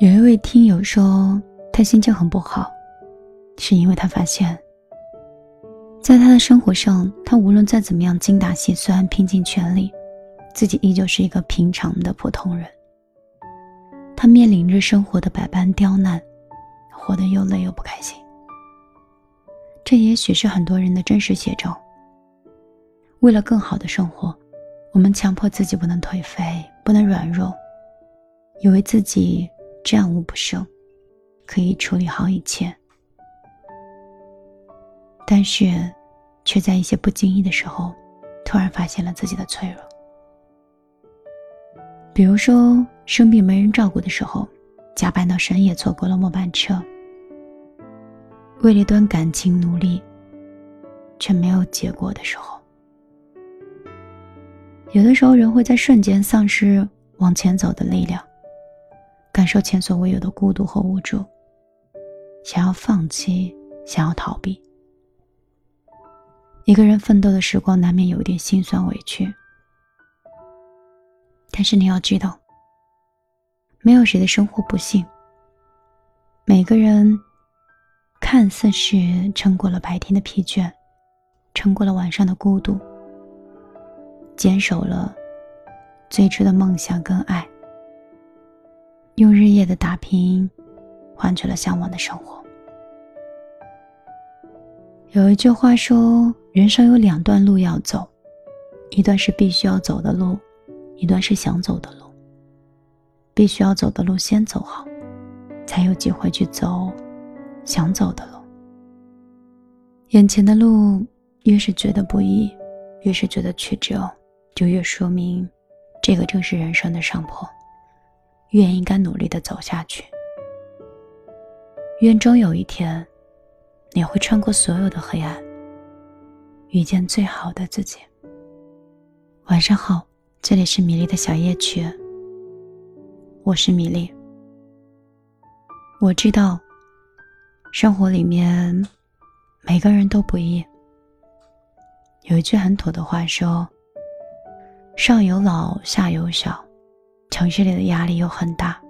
有一位听友说，他心情很不好，是因为他发现，在他的生活上，他无论再怎么样精打细算、拼尽全力，自己依旧是一个平常的普通人。他面临着生活的百般刁难，活得又累又不开心。这也许是很多人的真实写照。为了更好的生活，我们强迫自己不能颓废，不能软弱，以为自己战无不胜，可以处理好一切。但是，却在一些不经意的时候，突然发现了自己的脆弱。比如说，生病没人照顾的时候，加班到深夜，错过了末班车；为了一段感情努力，却没有结果的时候。有的时候，人会在瞬间丧失往前走的力量，感受前所未有的孤独和无助，想要放弃，想要逃避。一个人奋斗的时光，难免有点心酸委屈。但是你要知道，没有谁的生活不幸。每个人看似是撑过了白天的疲倦，撑过了晚上的孤独。坚守了最初的梦想跟爱，用日夜的打拼换取了向往的生活。有一句话说：“人生有两段路要走，一段是必须要走的路，一段是想走的路。必须要走的路先走好，才有机会去走想走的路。眼前的路越是觉得不易，越是觉得曲折。”就越说明，这个正是人生的上坡，越应该努力的走下去。愿终有一天，你会穿过所有的黑暗，遇见最好的自己。晚上好，这里是米粒的小夜曲，我是米粒。我知道，生活里面每个人都不易。有一句很土的话说。上有老，下有小，城市里的压力又很大。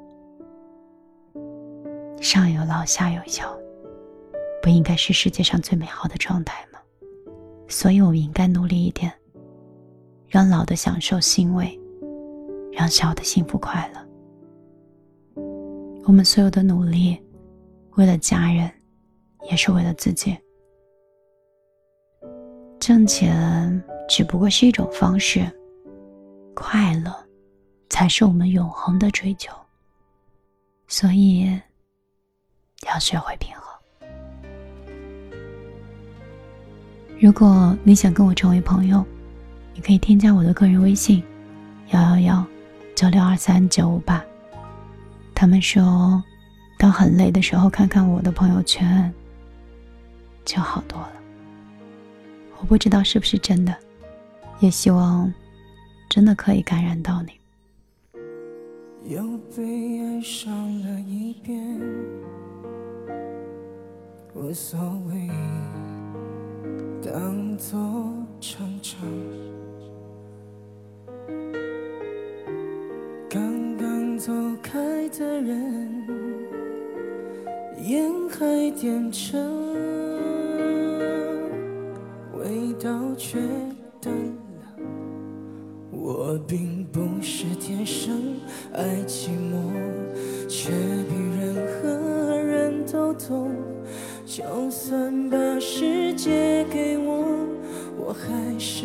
上有老，下有小，不应该是世界上最美好的状态吗？所以我们应该努力一点，让老的享受欣慰，让小的幸福快乐。我们所有的努力，为了家人，也是为了自己。挣钱只不过是一种方式。快乐，才是我们永恒的追求。所以，要学会平衡。如果你想跟我成为朋友，你可以添加我的个人微信：幺幺幺九六二三九五八。他们说，当很累的时候，看看我的朋友圈，就好多了。我不知道是不是真的，也希望。真的可以感染到你。又被爱上了一遍，无所谓，当作成长。刚刚走开的人，烟还点着，味道却淡了。我并不是天生爱寂寞，却比任何人都懂。就算把世界给我，我还是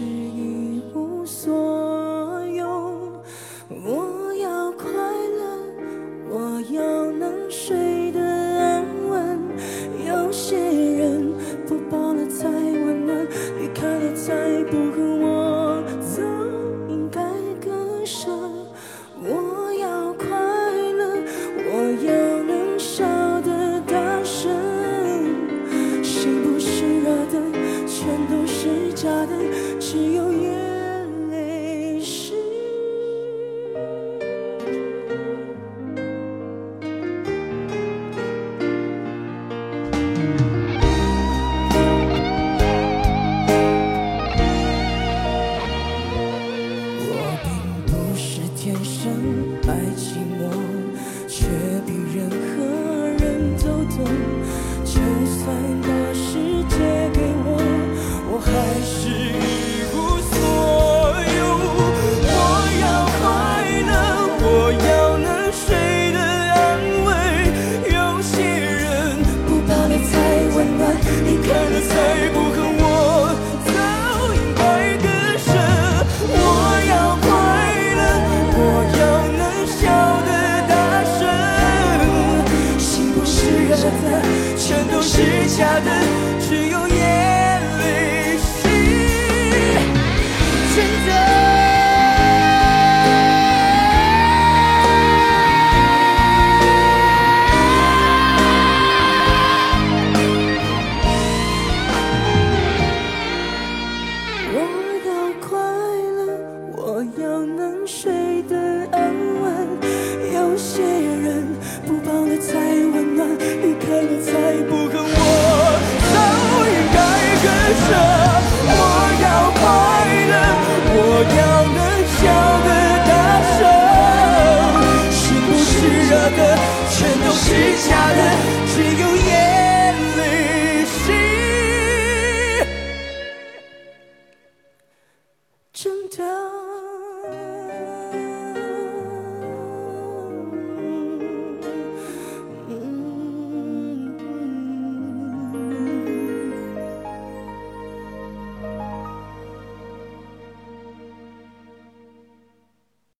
就算把世界给我我还是 reason 下了